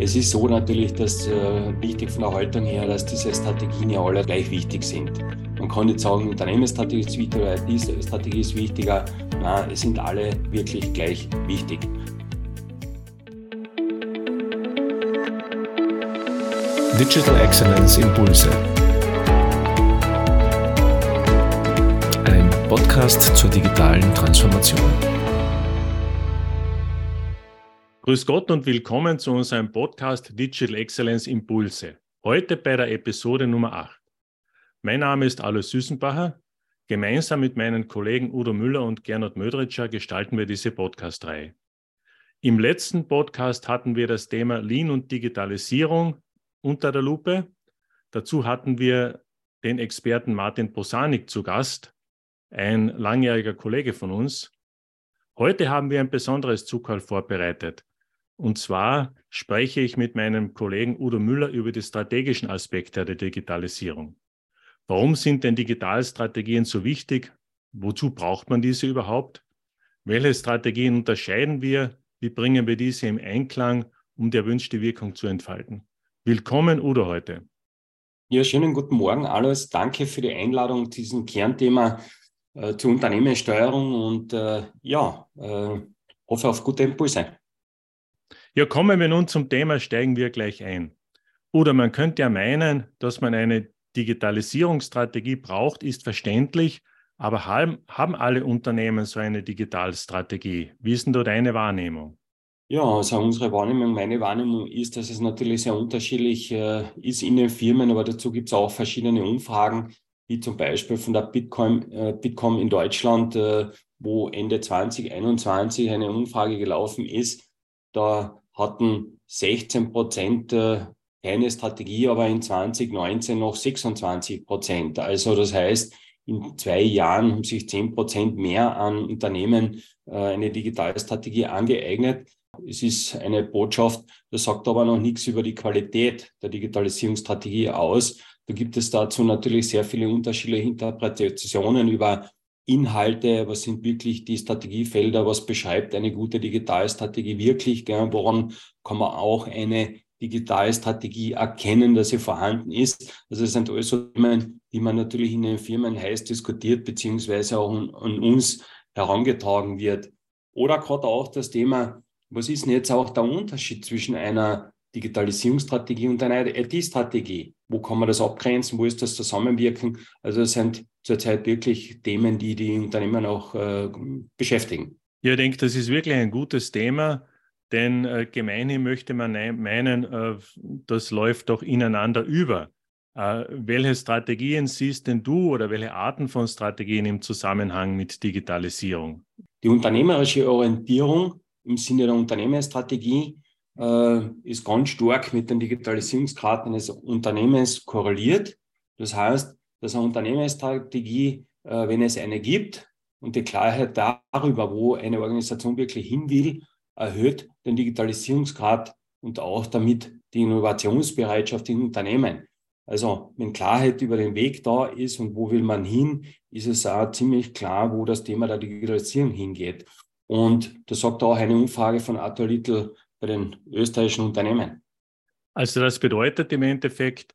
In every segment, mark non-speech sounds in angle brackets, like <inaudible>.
Es ist so natürlich, dass äh, wichtig von der Haltung her, dass diese Strategien ja alle gleich wichtig sind. Man kann nicht sagen, Unternehmensstrategie ist wichtiger oder diese Strategie ist wichtiger. Nein, es sind alle wirklich gleich wichtig. Digital Excellence Impulse. Ein Podcast zur digitalen Transformation. Grüß Gott und willkommen zu unserem Podcast Digital Excellence Impulse. Heute bei der Episode Nummer 8. Mein Name ist Alois Süßenbacher. Gemeinsam mit meinen Kollegen Udo Müller und Gernot Mödritscher gestalten wir diese Podcast-Reihe. Im letzten Podcast hatten wir das Thema Lean und Digitalisierung unter der Lupe. Dazu hatten wir den Experten Martin Posanik zu Gast, ein langjähriger Kollege von uns. Heute haben wir ein besonderes Zugfall vorbereitet. Und zwar spreche ich mit meinem Kollegen Udo Müller über die strategischen Aspekte der Digitalisierung. Warum sind denn Digitalstrategien so wichtig? Wozu braucht man diese überhaupt? Welche Strategien unterscheiden wir? Wie bringen wir diese im Einklang, um die erwünschte Wirkung zu entfalten? Willkommen, Udo, heute. Ja, schönen guten Morgen, alles. Danke für die Einladung, diesem Kernthema äh, zur Unternehmenssteuerung und äh, ja, äh, hoffe auf gute Impulse. Ja, kommen wir nun zum Thema, steigen wir gleich ein. Oder man könnte ja meinen, dass man eine Digitalisierungsstrategie braucht, ist verständlich, aber haben, haben alle Unternehmen so eine Digitalstrategie? Wie ist denn da deine Wahrnehmung? Ja, also unsere Wahrnehmung, meine Wahrnehmung ist, dass es natürlich sehr unterschiedlich äh, ist in den Firmen, aber dazu gibt es auch verschiedene Umfragen, wie zum Beispiel von der Bitcoin, äh, Bitkom in Deutschland, äh, wo Ende 2021 eine Umfrage gelaufen ist. Da hatten 16 Prozent äh, keine Strategie, aber in 2019 noch 26 Prozent. Also das heißt, in zwei Jahren haben sich 10 Prozent mehr an Unternehmen äh, eine Digitalstrategie angeeignet. Es ist eine Botschaft, das sagt aber noch nichts über die Qualität der Digitalisierungsstrategie aus. Da gibt es dazu natürlich sehr viele unterschiedliche Interpretationen über Inhalte, was sind wirklich die Strategiefelder, was beschreibt eine gute Digitalstrategie wirklich, gell? woran kann man auch eine Digitalstrategie erkennen, dass sie vorhanden ist. Also das sind alles so Themen, die man natürlich in den Firmen heiß diskutiert, beziehungsweise auch an, an uns herangetragen wird. Oder gerade auch das Thema, was ist denn jetzt auch der Unterschied zwischen einer Digitalisierungsstrategie und einer IT-Strategie? Wo kann man das abgrenzen? Wo ist das Zusammenwirken? Also das sind zurzeit wirklich Themen, die die Unternehmen auch äh, beschäftigen. Ja, ich denke, das ist wirklich ein gutes Thema, denn äh, gemeinhin möchte man meinen, äh, das läuft doch ineinander über. Äh, welche Strategien siehst denn du oder welche Arten von Strategien im Zusammenhang mit Digitalisierung? Die unternehmerische Orientierung im Sinne der Unternehmensstrategie ist ganz stark mit den Digitalisierungsgraden eines Unternehmens korreliert. Das heißt, dass eine Unternehmensstrategie, äh, wenn es eine gibt und die Klarheit darüber, wo eine Organisation wirklich hin will, erhöht den Digitalisierungsgrad und auch damit die Innovationsbereitschaft in Unternehmen. Also wenn Klarheit über den Weg da ist und wo will man hin, ist es auch ziemlich klar, wo das Thema der Digitalisierung hingeht. Und das sagt auch eine Umfrage von Arthur Little bei den österreichischen Unternehmen. Also das bedeutet im Endeffekt,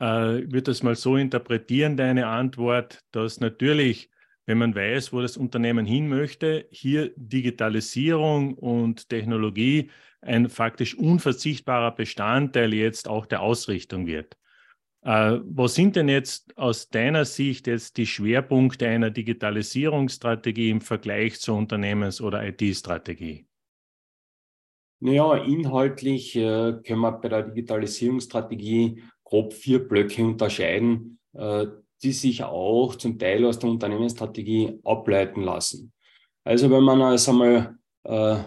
äh, ich würde das mal so interpretieren, deine Antwort, dass natürlich, wenn man weiß, wo das Unternehmen hin möchte, hier Digitalisierung und Technologie ein faktisch unverzichtbarer Bestandteil jetzt auch der Ausrichtung wird. Äh, was sind denn jetzt aus deiner Sicht jetzt die Schwerpunkte einer Digitalisierungsstrategie im Vergleich zur Unternehmens- oder IT-Strategie? Naja, inhaltlich äh, können wir bei der Digitalisierungsstrategie grob vier Blöcke unterscheiden, äh, die sich auch zum Teil aus der Unternehmensstrategie ableiten lassen. Also wenn man es einmal äh,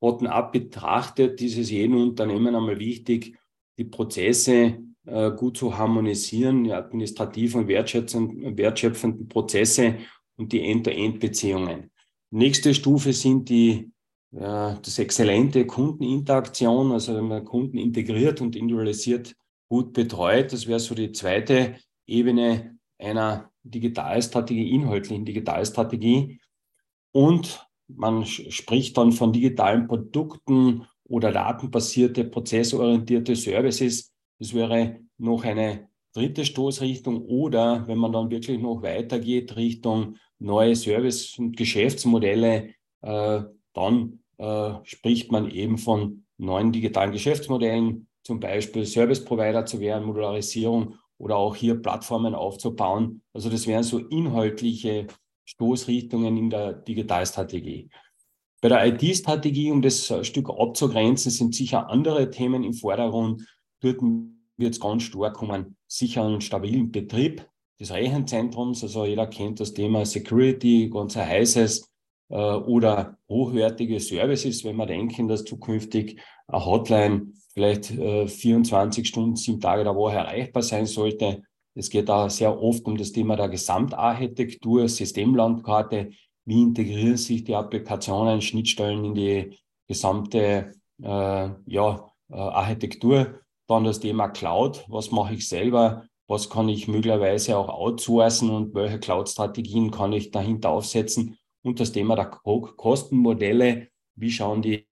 bottom-up betrachtet, ist es jedem Unternehmen einmal wichtig, die Prozesse äh, gut zu harmonisieren, die administrativen und wertschöpfenden, wertschöpfenden Prozesse und die End-to-End-Beziehungen. Nächste Stufe sind die ja, das exzellente Kundeninteraktion, also wenn man Kunden integriert und individualisiert gut betreut. Das wäre so die zweite Ebene einer Digitalstrategie, inhaltlichen Digitalstrategie. Und man spricht dann von digitalen Produkten oder datenbasierte, prozessorientierte Services. Das wäre noch eine dritte Stoßrichtung oder wenn man dann wirklich noch weitergeht Richtung neue Service- und Geschäftsmodelle, äh, dann äh, spricht man eben von neuen digitalen Geschäftsmodellen, zum Beispiel Service Provider zu werden, Modularisierung oder auch hier Plattformen aufzubauen. Also das wären so inhaltliche Stoßrichtungen in der Digitalstrategie. Bei der IT-Strategie, um das Stück abzugrenzen, sind sicher andere Themen im Vordergrund. Dort wird es ganz stark sicher einen stabilen Betrieb des Rechenzentrums. Also jeder kennt das Thema Security, ganz ein heißes oder hochwertige Services, wenn wir denken, dass zukünftig eine Hotline vielleicht äh, 24 Stunden, sieben Tage der Woche erreichbar sein sollte. Es geht da sehr oft um das Thema der Gesamtarchitektur, Systemlandkarte. Wie integrieren sich die Applikationen, Schnittstellen in die gesamte äh, ja, äh, Architektur? Dann das Thema Cloud. Was mache ich selber? Was kann ich möglicherweise auch outsourcen und welche Cloud-Strategien kann ich dahinter aufsetzen? Und das Thema der Kostenmodelle. Wie schauen die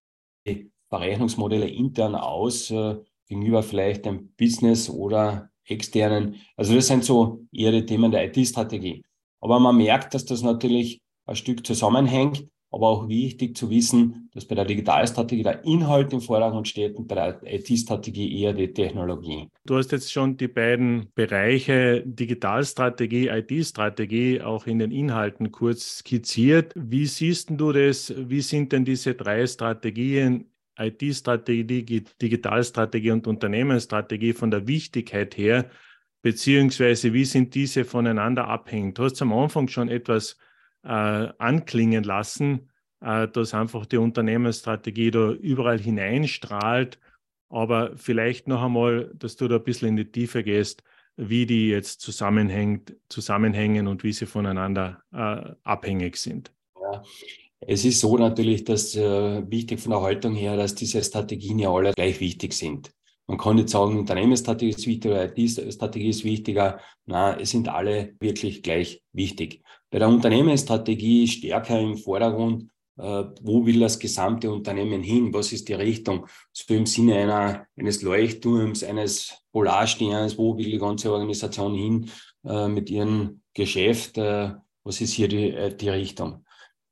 Verrechnungsmodelle intern aus äh, gegenüber vielleicht einem Business oder externen? Also das sind so eher die Themen der IT-Strategie. Aber man merkt, dass das natürlich ein Stück zusammenhängt aber auch wichtig zu wissen, dass bei der Digitalstrategie der Inhalt im Vordergrund steht und bei der IT-Strategie eher die Technologie. Du hast jetzt schon die beiden Bereiche Digitalstrategie, IT-Strategie auch in den Inhalten kurz skizziert. Wie siehst du das? Wie sind denn diese drei Strategien IT-Strategie, Digitalstrategie und Unternehmensstrategie von der Wichtigkeit her, beziehungsweise wie sind diese voneinander abhängig? Du hast am Anfang schon etwas äh, anklingen lassen, äh, dass einfach die Unternehmensstrategie da überall hineinstrahlt. Aber vielleicht noch einmal, dass du da ein bisschen in die Tiefe gehst, wie die jetzt zusammenhängt, zusammenhängen und wie sie voneinander äh, abhängig sind. Ja. Es ist so natürlich, dass äh, wichtig von der Haltung her, dass diese Strategien ja alle gleich wichtig sind. Man kann nicht sagen, Unternehmensstrategie ist wichtiger, IT-Strategie ist wichtiger. Nein, es sind alle wirklich gleich wichtig. Bei der Unternehmensstrategie stärker im Vordergrund, äh, wo will das gesamte Unternehmen hin? Was ist die Richtung? So im Sinne einer, eines Leuchtturms, eines Polarsterns, wo will die ganze Organisation hin äh, mit ihrem Geschäft? Äh, was ist hier die, äh, die Richtung?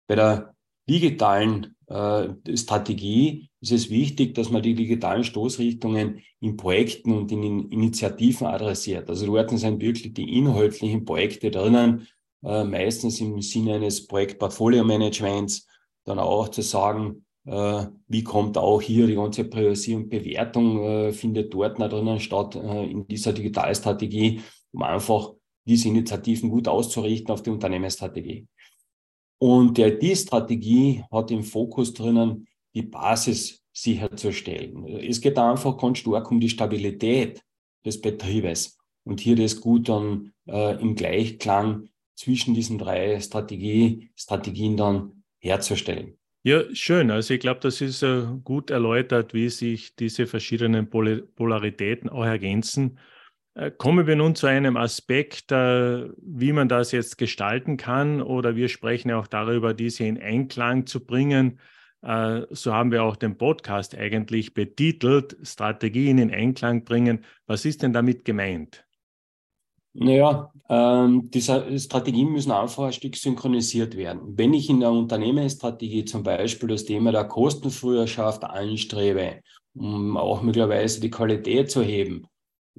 Bei der digitalen äh, Strategie ist es wichtig, dass man die digitalen Stoßrichtungen in Projekten und in Initiativen adressiert. Also dort sind wirklich die inhaltlichen Projekte drinnen, äh, meistens im Sinne eines Projektportfolio-Managements, dann auch zu sagen, äh, wie kommt auch hier die ganze Priorisierung und Bewertung, äh, findet dort noch drinnen statt äh, in dieser Digitalstrategie, um einfach diese Initiativen gut auszurichten auf die Unternehmensstrategie. Und die IT-Strategie hat im Fokus drinnen, die Basis sicherzustellen. Es geht einfach ganz stark um die Stabilität des Betriebes und hier das gut dann äh, im Gleichklang zwischen diesen drei Strategie, Strategien dann herzustellen. Ja, schön. Also ich glaube, das ist äh, gut erläutert, wie sich diese verschiedenen Pol Polaritäten auch ergänzen. Äh, kommen wir nun zu einem Aspekt, äh, wie man das jetzt gestalten kann, oder wir sprechen ja auch darüber, diese in Einklang zu bringen. So haben wir auch den Podcast eigentlich betitelt, Strategien in Einklang bringen. Was ist denn damit gemeint? Naja, ähm, diese Strategien müssen einfach ein Stück synchronisiert werden. Wenn ich in der Unternehmensstrategie zum Beispiel das Thema der Kostenfrüherschaft anstrebe, um auch möglicherweise die Qualität zu heben,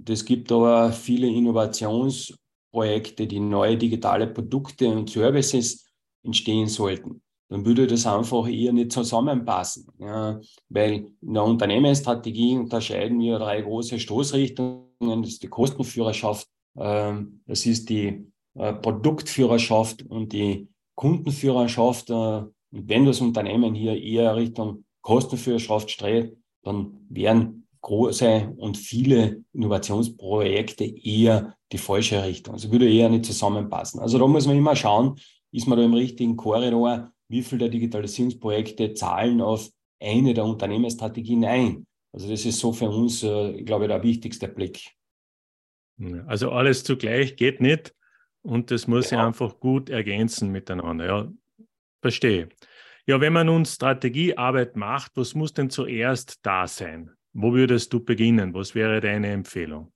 es gibt aber viele Innovationsprojekte, die neue digitale Produkte und Services entstehen sollten. Dann würde das einfach eher nicht zusammenpassen. Ja, weil in der Unternehmensstrategie unterscheiden wir drei große Stoßrichtungen. Das ist die Kostenführerschaft, das ist die äh, Produktführerschaft und die Kundenführerschaft. Äh, und wenn das Unternehmen hier eher Richtung Kostenführerschaft strebt, dann werden große und viele Innovationsprojekte eher die falsche Richtung. Also würde eher nicht zusammenpassen. Also da muss man immer schauen, ist man da im richtigen Korridor, wie viele der Digitalisierungsprojekte zahlen auf eine der Unternehmensstrategien ein. Also das ist so für uns, äh, glaube ich, der wichtigste Blick. Also alles zugleich geht nicht und das muss ja. sich einfach gut ergänzen miteinander. Ja, verstehe. Ja, wenn man nun Strategiearbeit macht, was muss denn zuerst da sein? Wo würdest du beginnen? Was wäre deine Empfehlung?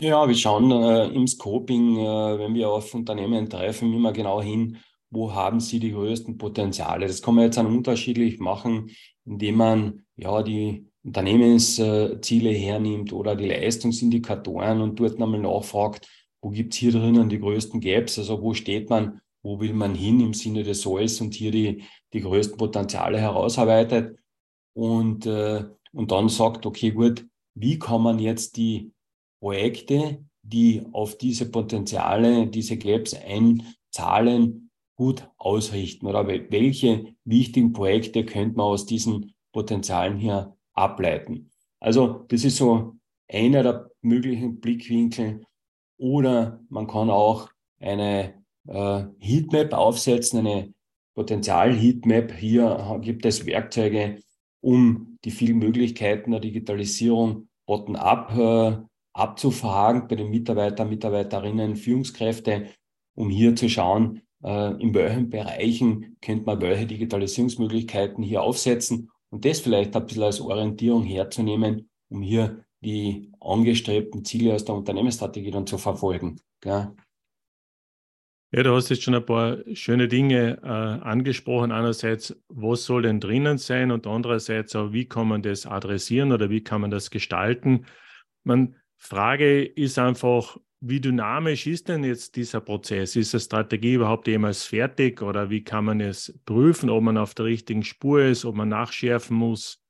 Ja, wir schauen äh, im Scoping, äh, wenn wir auf Unternehmen treffen, immer genau hin, wo haben sie die größten Potenziale. Das kann man jetzt dann unterschiedlich machen, indem man ja die Unternehmensziele hernimmt oder die Leistungsindikatoren und dort nochmal nachfragt, wo gibt es hier drinnen die größten Gaps, also wo steht man, wo will man hin im Sinne des Solls und hier die, die größten Potenziale herausarbeitet? Und, äh, und dann sagt, okay, gut, wie kann man jetzt die Projekte, die auf diese Potenziale, diese Gaps einzahlen, gut ausrichten? Oder welche wichtigen Projekte könnte man aus diesen Potenzialen hier ableiten? Also das ist so einer der möglichen Blickwinkel. Oder man kann auch eine äh, Heatmap aufsetzen, eine Potenzial-Heatmap. Hier gibt es Werkzeuge, um die vielen Möglichkeiten der Digitalisierung bottom-up äh, abzufragen bei den Mitarbeitern, Mitarbeiterinnen, Führungskräfte, um hier zu schauen, äh, in welchen Bereichen könnte man welche Digitalisierungsmöglichkeiten hier aufsetzen und das vielleicht ein bisschen als Orientierung herzunehmen, um hier die angestrebten Ziele aus der Unternehmensstrategie dann zu verfolgen. Gell? Ja, du hast jetzt schon ein paar schöne Dinge äh, angesprochen. Einerseits, was soll denn drinnen sein und andererseits auch, wie kann man das adressieren oder wie kann man das gestalten? Man, Frage ist einfach, wie dynamisch ist denn jetzt dieser Prozess? Ist die Strategie überhaupt jemals fertig oder wie kann man es prüfen, ob man auf der richtigen Spur ist, ob man nachschärfen muss?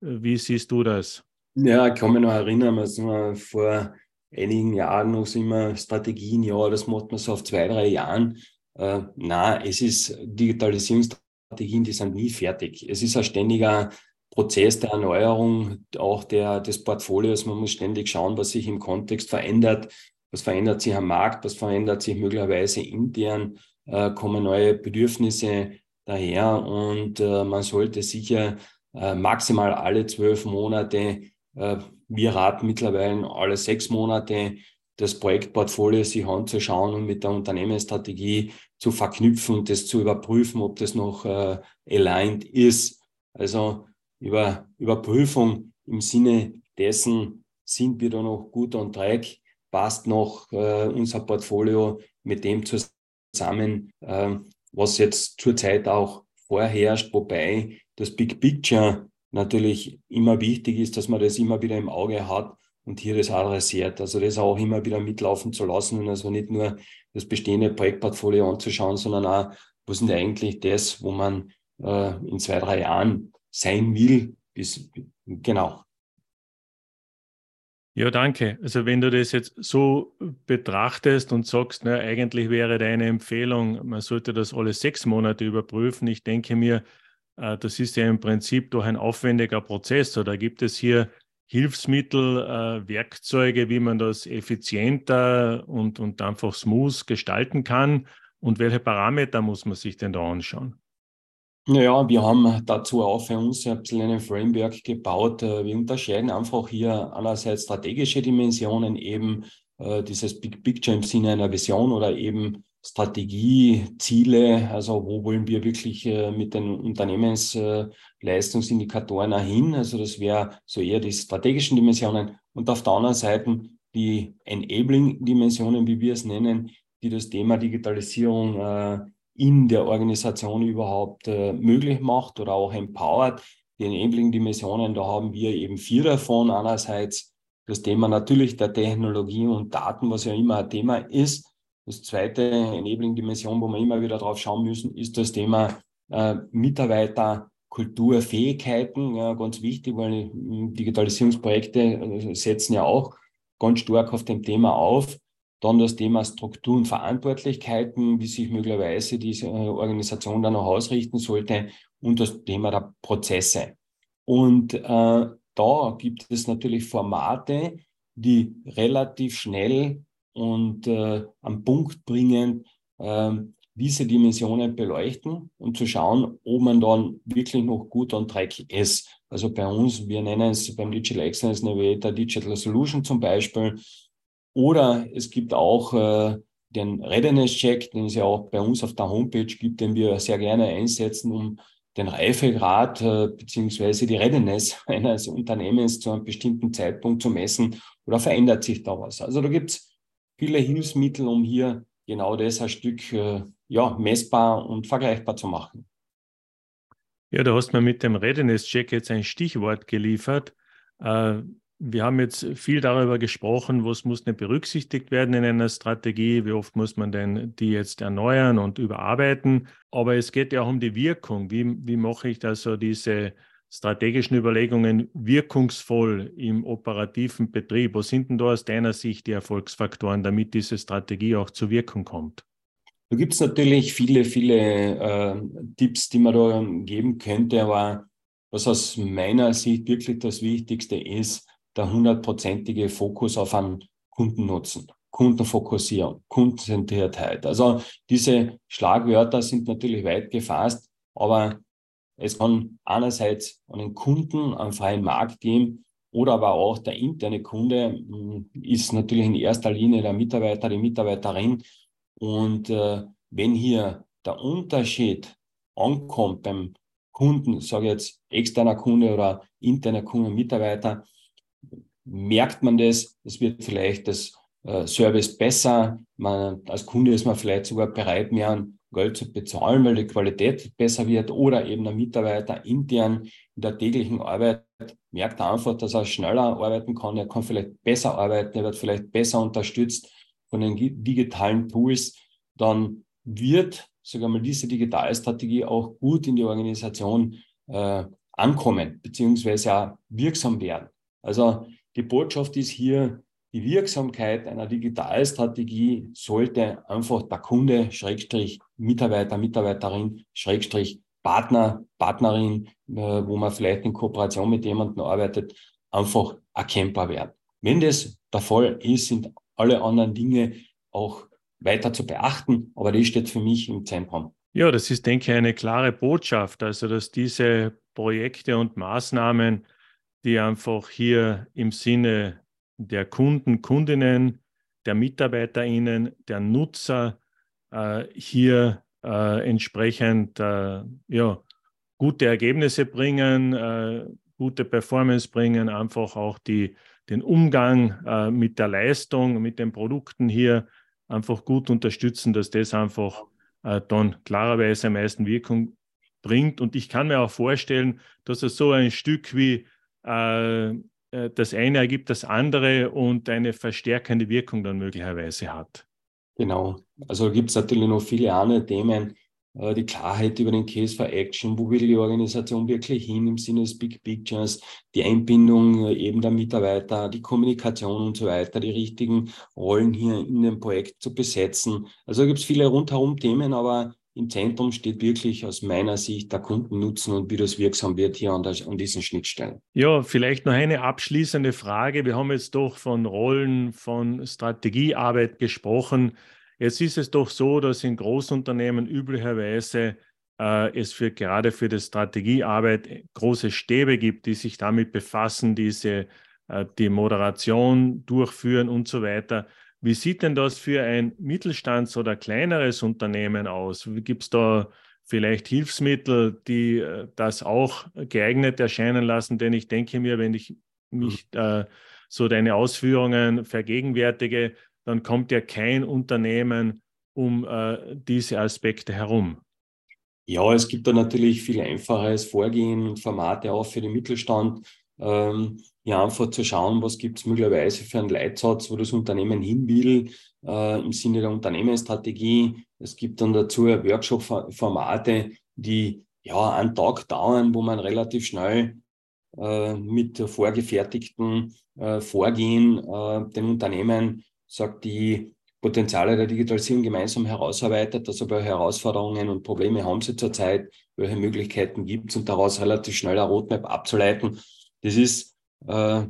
Wie siehst du das? Ja, ich kann mich noch erinnern, als wir vor einigen Jahren noch immer Strategien, ja, das macht man so auf zwei, drei Jahren. Äh, na, es ist Digitalisierungsstrategien, die sind nie fertig. Es ist ein ständiger Prozess der Erneuerung, auch der, des Portfolios. Man muss ständig schauen, was sich im Kontext verändert. Was verändert sich am Markt? Was verändert sich möglicherweise intern? Äh, kommen neue Bedürfnisse daher? Und äh, man sollte sicher äh, maximal alle zwölf Monate, äh, wir raten mittlerweile alle sechs Monate, das Projektportfolio sich anzuschauen und mit der Unternehmensstrategie zu verknüpfen und das zu überprüfen, ob das noch äh, aligned ist. Also über Überprüfung im Sinne dessen, sind wir da noch gut on track, passt noch äh, unser Portfolio mit dem zusammen, äh, was jetzt zurzeit auch vorherrscht, wobei das Big Picture natürlich immer wichtig ist, dass man das immer wieder im Auge hat und hier das adressiert. Also das auch immer wieder mitlaufen zu lassen und also nicht nur das bestehende Projektportfolio anzuschauen, sondern auch, was ist eigentlich das, wo man äh, in zwei, drei Jahren sein will. Bis, genau. Ja, danke. Also wenn du das jetzt so betrachtest und sagst, na, eigentlich wäre deine Empfehlung, man sollte das alle sechs Monate überprüfen. Ich denke mir, äh, das ist ja im Prinzip doch ein aufwendiger Prozess. Oder gibt es hier Hilfsmittel, äh, Werkzeuge, wie man das effizienter und, und einfach smooth gestalten kann? Und welche Parameter muss man sich denn da anschauen? Naja, wir haben dazu auch für uns ein bisschen ein Framework gebaut. Äh, wir unterscheiden einfach hier einerseits strategische Dimensionen, eben äh, dieses Big Picture im Sinne einer Vision oder eben Strategie, Ziele, also wo wollen wir wirklich äh, mit den Unternehmensleistungsindikatoren hin? Also das wäre so eher die strategischen Dimensionen und auf der anderen Seite die Enabling-Dimensionen, wie wir es nennen, die das Thema Digitalisierung in der Organisation überhaupt äh, möglich macht oder auch empowert. Die Enabling-Dimensionen, da haben wir eben vier davon. Einerseits das Thema natürlich der Technologie und Daten, was ja immer ein Thema ist. Das zweite Enabling-Dimension, wo wir immer wieder drauf schauen müssen, ist das Thema äh, Mitarbeiter, Kulturfähigkeiten, ja, ganz wichtig, weil Digitalisierungsprojekte äh, setzen ja auch ganz stark auf dem Thema auf. Dann das Thema Struktur und Verantwortlichkeiten, wie sich möglicherweise diese äh, Organisation dann auch ausrichten sollte und das Thema der Prozesse. Und äh, da gibt es natürlich Formate, die relativ schnell und äh, am Punkt bringen, äh, diese Dimensionen beleuchten und zu schauen, ob man dann wirklich noch gut on track ist. Also bei uns, wir nennen es beim Digital Excellence Navigator Digital Solution zum Beispiel, oder es gibt auch äh, den Readiness Check, den es ja auch bei uns auf der Homepage gibt, den wir sehr gerne einsetzen, um den Reifegrad äh, beziehungsweise die Readiness <laughs> eines Unternehmens zu einem bestimmten Zeitpunkt zu messen oder verändert sich da was? Also da gibt es viele Hilfsmittel, um hier genau das ein Stück äh, ja, messbar und vergleichbar zu machen. Ja, du hast mir mit dem Readiness-Check jetzt ein Stichwort geliefert. Äh, wir haben jetzt viel darüber gesprochen, was muss denn berücksichtigt werden in einer Strategie, wie oft muss man denn die jetzt erneuern und überarbeiten. Aber es geht ja auch um die Wirkung. Wie, wie mache ich also diese strategischen Überlegungen wirkungsvoll im operativen Betrieb? Was sind denn da aus deiner Sicht die Erfolgsfaktoren, damit diese Strategie auch zur Wirkung kommt? Da gibt es natürlich viele, viele äh, Tipps, die man da geben könnte, aber was aus meiner Sicht wirklich das Wichtigste ist, der hundertprozentige Fokus auf einen Kundennutzen, Kundenfokussierung, Kundenzentriertheit. Also diese Schlagwörter sind natürlich weit gefasst, aber es kann einerseits einen Kunden einen freien Markt geben oder aber auch der interne Kunde hm, ist natürlich in erster Linie der Mitarbeiter, die Mitarbeiterin. Und äh, wenn hier der Unterschied ankommt beim Kunden, sage ich jetzt externer Kunde oder interner Kunde, Mitarbeiter, merkt man das, es wird vielleicht das äh, Service besser, man, als Kunde ist man vielleicht sogar bereit, mehr Geld zu bezahlen, weil die Qualität besser wird. Oder eben der Mitarbeiter intern in der täglichen Arbeit merkt einfach, dass er schneller arbeiten kann, er kann vielleicht besser arbeiten, er wird vielleicht besser unterstützt von den digitalen Tools, dann wird, sogar mal, diese Digitalstrategie auch gut in die Organisation äh, ankommen, beziehungsweise auch wirksam werden. Also die Botschaft ist hier, die Wirksamkeit einer Digitalstrategie sollte einfach der Kunde, Schrägstrich Mitarbeiter, Mitarbeiterin, Schrägstrich Partner, Partnerin, äh, wo man vielleicht in Kooperation mit jemandem arbeitet, einfach erkennbar werden. Wenn das der Fall ist, sind alle anderen Dinge auch weiter zu beachten, aber das steht für mich im Zentrum. Ja, das ist, denke ich, eine klare Botschaft, also dass diese Projekte und Maßnahmen die einfach hier im Sinne der Kunden, Kundinnen, der MitarbeiterInnen, der Nutzer äh, hier äh, entsprechend äh, ja, gute Ergebnisse bringen, äh, gute Performance bringen, einfach auch die, den Umgang äh, mit der Leistung, mit den Produkten hier einfach gut unterstützen, dass das einfach äh, dann klarerweise am meisten Wirkung bringt. Und ich kann mir auch vorstellen, dass es so ein Stück wie das eine ergibt das andere und eine verstärkende Wirkung dann möglicherweise hat. Genau. Also gibt es natürlich noch viele andere Themen. Äh, die Klarheit über den Case for Action, wo will die Organisation wirklich hin im Sinne des Big Pictures, die Einbindung eben der Mitarbeiter, die Kommunikation und so weiter, die richtigen Rollen hier in dem Projekt zu besetzen. Also gibt es viele rundherum Themen, aber im Zentrum steht wirklich aus meiner Sicht der Kundennutzen und wie das wirksam wird hier an, der, an diesen Schnittstellen. Ja, vielleicht noch eine abschließende Frage. Wir haben jetzt doch von Rollen, von Strategiearbeit gesprochen. Jetzt ist es doch so, dass in Großunternehmen üblicherweise äh, es für gerade für die Strategiearbeit große Stäbe gibt, die sich damit befassen, diese äh, die Moderation durchführen und so weiter. Wie sieht denn das für ein Mittelstands- oder kleineres Unternehmen aus? Gibt es da vielleicht Hilfsmittel, die äh, das auch geeignet erscheinen lassen? Denn ich denke mir, wenn ich mich mhm. äh, so deine Ausführungen vergegenwärtige, dann kommt ja kein Unternehmen um äh, diese Aspekte herum. Ja, es gibt da natürlich viel einfaches Vorgehen und Formate auch für den Mittelstand ähm, ja einfach zu schauen, was gibt es möglicherweise für einen Leitsatz, wo das Unternehmen hin will, äh, im Sinne der Unternehmensstrategie. Es gibt dann dazu Workshop-Formate, die ja einen Tag dauern, wo man relativ schnell äh, mit vorgefertigten äh, Vorgehen äh, den Unternehmen sagt, die Potenziale der Digitalisierung gemeinsam herausarbeitet, also welche Herausforderungen und Probleme haben sie zurzeit, welche Möglichkeiten gibt es und daraus relativ schnell eine Roadmap abzuleiten das ist äh,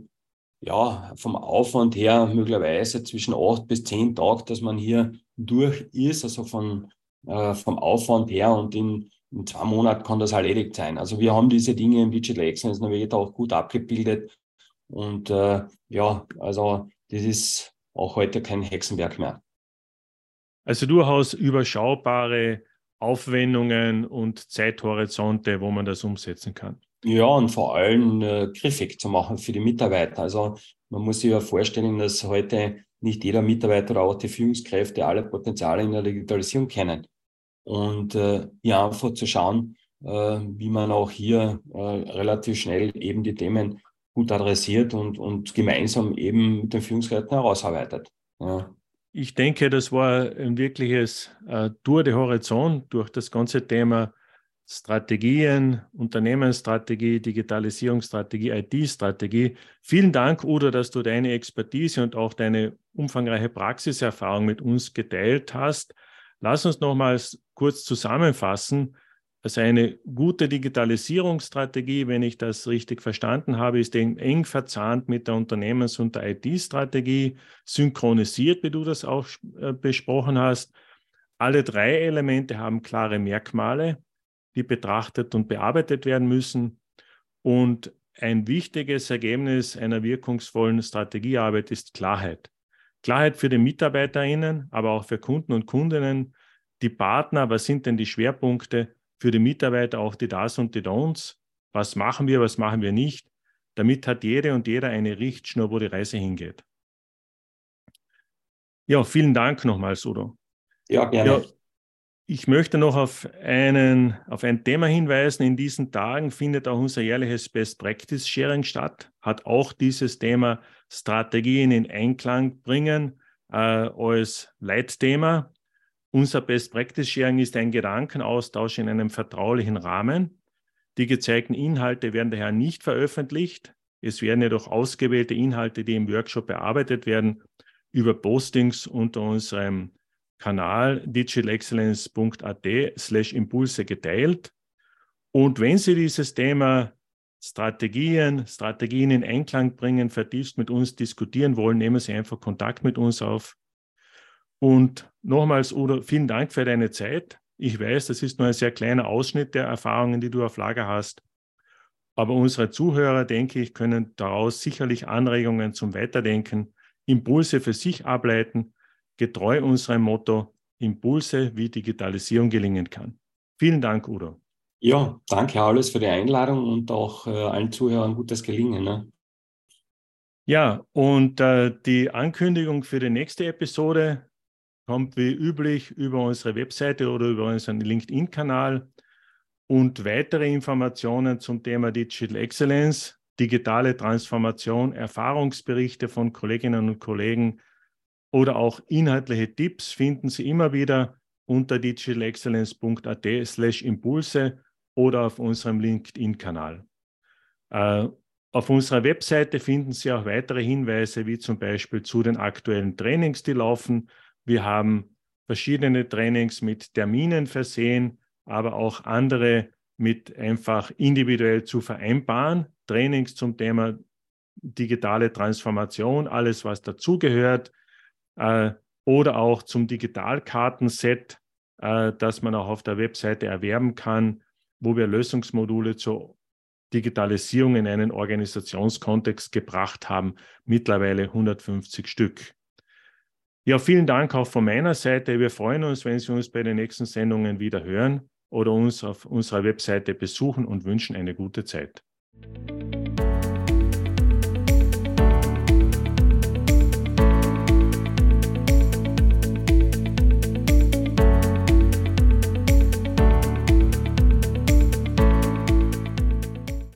ja vom Aufwand her möglicherweise zwischen acht bis zehn Tagen, dass man hier durch ist, also von, äh, vom Aufwand her und in, in zwei Monaten kann das erledigt sein. Also wir haben diese Dinge im Digital Excellence Navigator auch gut abgebildet und äh, ja, also das ist auch heute kein Hexenwerk mehr. Also durchaus überschaubare Aufwendungen und Zeithorizonte, wo man das umsetzen kann? Ja, und vor allem äh, griffig zu machen für die Mitarbeiter. Also man muss sich ja vorstellen, dass heute nicht jeder Mitarbeiter oder auch die Führungskräfte alle Potenziale in der Digitalisierung kennen. Und äh, hier einfach zu schauen, äh, wie man auch hier äh, relativ schnell eben die Themen gut adressiert und, und gemeinsam eben mit den Führungskräften herausarbeitet. Ja. Ich denke, das war ein wirkliches äh, Tour de Horizon durch das ganze Thema Strategien, Unternehmensstrategie, Digitalisierungsstrategie, IT-Strategie. Vielen Dank, Udo, dass du deine Expertise und auch deine umfangreiche Praxiserfahrung mit uns geteilt hast. Lass uns nochmals kurz zusammenfassen. Also eine gute Digitalisierungsstrategie, wenn ich das richtig verstanden habe, ist eng verzahnt mit der Unternehmens- und der IT-Strategie, synchronisiert, wie du das auch äh, besprochen hast. Alle drei Elemente haben klare Merkmale die betrachtet und bearbeitet werden müssen. Und ein wichtiges Ergebnis einer wirkungsvollen Strategiearbeit ist Klarheit. Klarheit für die MitarbeiterInnen, aber auch für Kunden und Kundinnen, die Partner, was sind denn die Schwerpunkte für die Mitarbeiter, auch die Das und die Don'ts, was machen wir, was machen wir nicht. Damit hat jede und jeder eine Richtschnur, wo die Reise hingeht. Ja, vielen Dank nochmals, Udo. Ja, gerne. Ja, ich möchte noch auf, einen, auf ein Thema hinweisen. In diesen Tagen findet auch unser jährliches Best Practice Sharing statt, hat auch dieses Thema Strategien in Einklang bringen äh, als Leitthema. Unser Best Practice Sharing ist ein Gedankenaustausch in einem vertraulichen Rahmen. Die gezeigten Inhalte werden daher nicht veröffentlicht. Es werden jedoch ausgewählte Inhalte, die im Workshop bearbeitet werden, über Postings unter unserem Kanal digitalexcellence.at slash Impulse geteilt. Und wenn Sie dieses Thema Strategien, Strategien in Einklang bringen, vertieft mit uns diskutieren wollen, nehmen Sie einfach Kontakt mit uns auf. Und nochmals, Udo, vielen Dank für deine Zeit. Ich weiß, das ist nur ein sehr kleiner Ausschnitt der Erfahrungen, die du auf Lager hast. Aber unsere Zuhörer, denke ich, können daraus sicherlich Anregungen zum Weiterdenken, Impulse für sich ableiten getreu unserem Motto Impulse, wie Digitalisierung gelingen kann. Vielen Dank, Udo. Ja, danke alles für die Einladung und auch äh, allen Zuhörern gutes Gelingen. Ne? Ja, und äh, die Ankündigung für die nächste Episode kommt wie üblich über unsere Webseite oder über unseren LinkedIn-Kanal. Und weitere Informationen zum Thema Digital Excellence, digitale Transformation, Erfahrungsberichte von Kolleginnen und Kollegen oder auch inhaltliche Tipps finden Sie immer wieder unter digitalexcellence.at slash Impulse oder auf unserem LinkedIn-Kanal. Äh, auf unserer Webseite finden Sie auch weitere Hinweise, wie zum Beispiel zu den aktuellen Trainings, die laufen. Wir haben verschiedene Trainings mit Terminen versehen, aber auch andere mit einfach individuell zu vereinbaren. Trainings zum Thema digitale Transformation, alles, was dazugehört, äh, oder auch zum Digitalkartenset, äh, das man auch auf der Webseite erwerben kann, wo wir Lösungsmodule zur Digitalisierung in einen Organisationskontext gebracht haben, mittlerweile 150 Stück. Ja, vielen Dank auch von meiner Seite. Wir freuen uns, wenn Sie uns bei den nächsten Sendungen wieder hören oder uns auf unserer Webseite besuchen und wünschen eine gute Zeit.